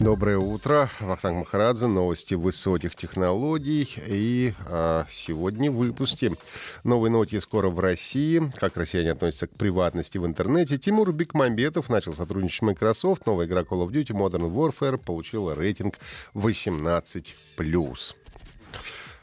Доброе утро. Вахтанг Махарадзе, новости высоких технологий. И а, сегодня в выпуске новые ноти скоро в России. Как россияне относятся к приватности в интернете. Тимур Бекмамбетов начал сотрудничать с Microsoft. Новая игра Call of Duty Modern Warfare получила рейтинг 18+.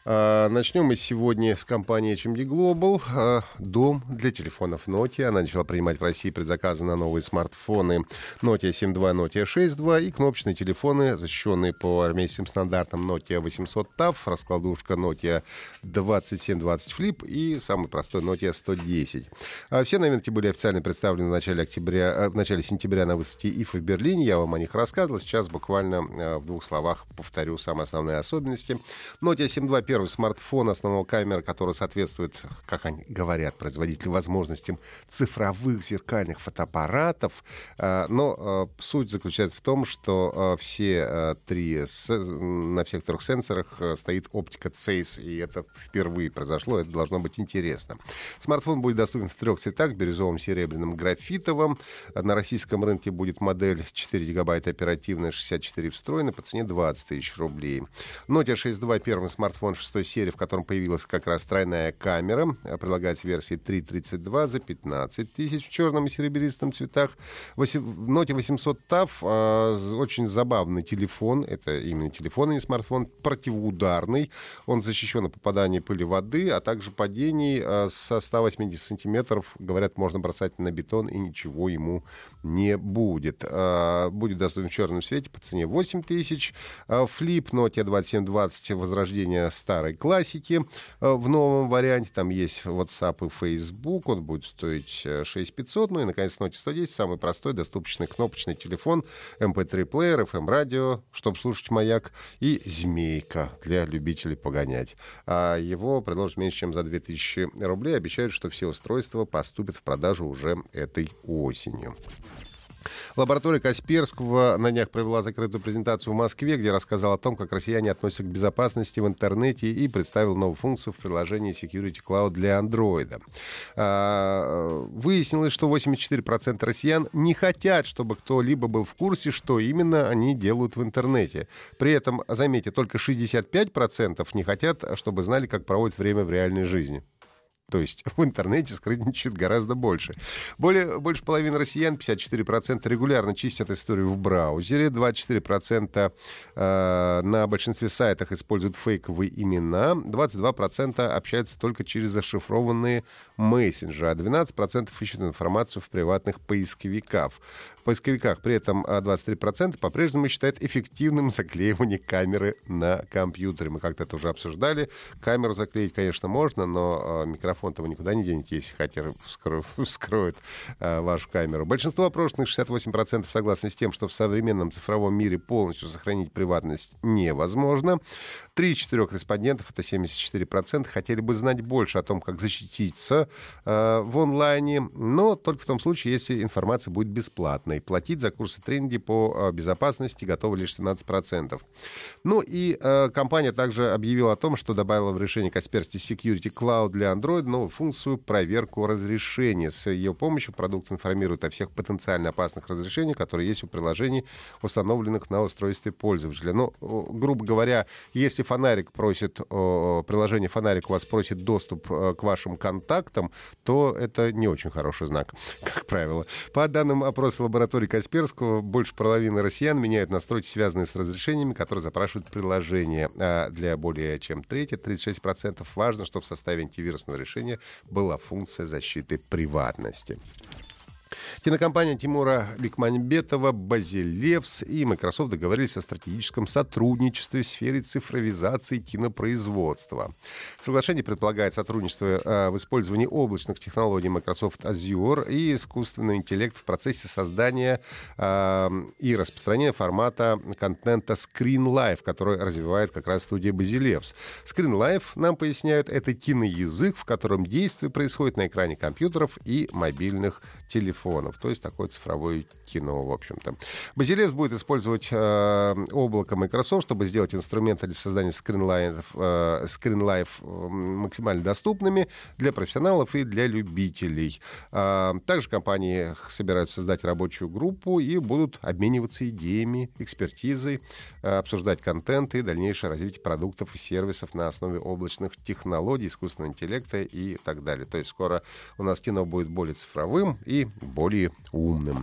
А, начнем мы сегодня с компании HMD Global. А, дом для телефонов Nokia. Она начала принимать в России предзаказы на новые смартфоны Nokia 7.2, Nokia 6.2 и кнопочные телефоны, защищенные по армейским стандартам Nokia 800 TAF, раскладушка Nokia 2720 Flip и самый простой Nokia 110. А, все новинки были официально представлены в начале, октября, в начале сентября на выставке IFA в Берлине. Я вам о них рассказывал. Сейчас буквально в двух словах повторю самые основные особенности. Nokia 7.2 первый смартфон основного камеры, который соответствует, как они говорят, производителю возможностям цифровых зеркальных фотоаппаратов. А, но а, суть заключается в том, что а, все три, на всех трех сенсорах стоит оптика CEIS, и это впервые произошло, это должно быть интересно. Смартфон будет доступен в трех цветах, бирюзовым, серебряным, графитовым. На российском рынке будет модель 4 гигабайта оперативная, 64 встроенная по цене 20 тысяч рублей. Nokia 6.2 первый смартфон шестой серии, в котором появилась как раз тройная камера. Предлагается версии 3.32 за 15 тысяч в черном и серебристом цветах. В Note 800 TAF э, очень забавный телефон. Это именно телефон, а не смартфон. Противоударный. Он защищен от попадания пыли воды, а также падений э, со 180 сантиметров. Говорят, можно бросать на бетон, и ничего ему не будет. Э, будет доступен в черном цвете по цене 8 тысяч. Флип Nokia 2720 возрождение старой классики э, в новом варианте. Там есть WhatsApp и Facebook. Он будет стоить 6500. Э, ну и, наконец, Note 110. Самый простой, доступный кнопочный телефон. MP3-плеер, FM-радио, чтобы слушать «Маяк». И «Змейка» для любителей погонять. А его предложат меньше, чем за 2000 рублей. Обещают, что все устройства поступят в продажу уже этой осенью. Лаборатория Касперского на днях провела закрытую презентацию в Москве, где рассказала о том, как россияне относятся к безопасности в интернете и представил новую функцию в приложении Security Cloud для Android. А, выяснилось, что 84% россиян не хотят, чтобы кто-либо был в курсе, что именно они делают в интернете. При этом, заметьте, только 65% не хотят, чтобы знали, как проводят время в реальной жизни. То есть в интернете скрытничают гораздо больше. Более, больше половины россиян, 54%, регулярно чистят историю в браузере, 24% э, на большинстве сайтах используют фейковые имена, 22% общаются только через зашифрованные мессенджеры, а 12% ищут информацию в приватных поисковиках поисковиках. При этом 23% а, по-прежнему считают эффективным заклеивание камеры на компьютере. Мы как-то это уже обсуждали. Камеру заклеить, конечно, можно, но а, микрофон-то вы никуда не денете, если хакер вскро... вскроет а, вашу камеру. Большинство опрошенных, 68%, согласны с тем, что в современном цифровом мире полностью сохранить приватность невозможно. Три из четырех респондентов, это 74%, хотели бы знать больше о том, как защититься э, в онлайне, но только в том случае, если информация будет бесплатной. Платить за курсы тренинги по э, безопасности готовы лишь 17%. Ну и э, компания также объявила о том, что добавила в решение Kaspersky Security Cloud для Android новую функцию проверку разрешения. С ее помощью продукт информирует о всех потенциально опасных разрешениях, которые есть у приложений, установленных на устройстве пользователя. Ну, грубо говоря, если фонарик просит, приложение фонарик у вас просит доступ э, к вашим контактам, то это не очень хороший знак, как правило. По данным опроса лаборатории Касперского, больше половины россиян меняют настройки, связанные с разрешениями, которые запрашивают приложение. А для более чем трети, 36% важно, что в составе антивирусного решения была функция защиты приватности. Кинокомпания Тимура Бекмамбетова, Базилевс и Microsoft договорились о стратегическом сотрудничестве в сфере цифровизации кинопроизводства. Соглашение предполагает сотрудничество э, в использовании облачных технологий Microsoft Azure и искусственного интеллекта в процессе создания э, и распространения формата контента Screen Life, который развивает как раз студия Базилевс. Screen Life, нам поясняют, это киноязык, в котором действие происходит на экране компьютеров и мобильных телефонов. То есть такое цифровое кино, в общем-то. Базилевс будет использовать э, облако Microsoft, чтобы сделать инструменты для создания скринлайнов, э, скринлайф э, максимально доступными для профессионалов и для любителей. Э, также компании собираются создать рабочую группу и будут обмениваться идеями, экспертизой, э, обсуждать контент и дальнейшее развитие продуктов и сервисов на основе облачных технологий, искусственного интеллекта и так далее. То есть скоро у нас кино будет более цифровым и более умным.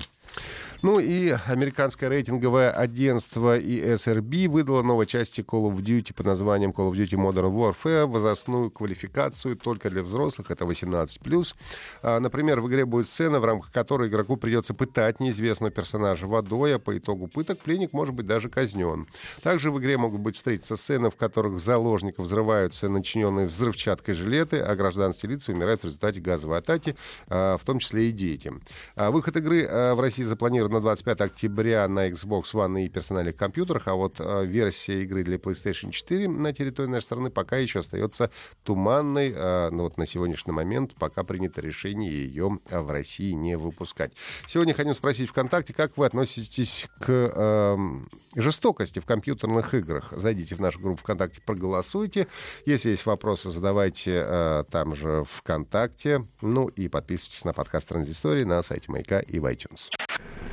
Ну и американское рейтинговое агентство ESRB выдало новой части Call of Duty под названием Call of Duty Modern Warfare возрастную квалификацию только для взрослых, это 18+. А, например, в игре будет сцена, в рамках которой игроку придется пытать неизвестного персонажа водой, а по итогу пыток пленник может быть даже казнен. Также в игре могут быть встретиться сцены, в которых заложников взрываются начиненные взрывчаткой жилеты, а гражданские лица умирают в результате газовой атаки, а, в том числе и дети. А, выход игры в России запланирован на 25 октября на Xbox One и персональных компьютерах, а вот э, версия игры для PlayStation 4 на территории нашей страны пока еще остается туманной. Э, но вот на сегодняшний момент пока принято решение ее э, в России не выпускать. Сегодня хотим спросить ВКонтакте, как вы относитесь к э, жестокости в компьютерных играх. Зайдите в нашу группу ВКонтакте, проголосуйте. Если есть вопросы, задавайте э, там же ВКонтакте. Ну и подписывайтесь на подкаст Транзистории на сайте Маяка и в iTunes.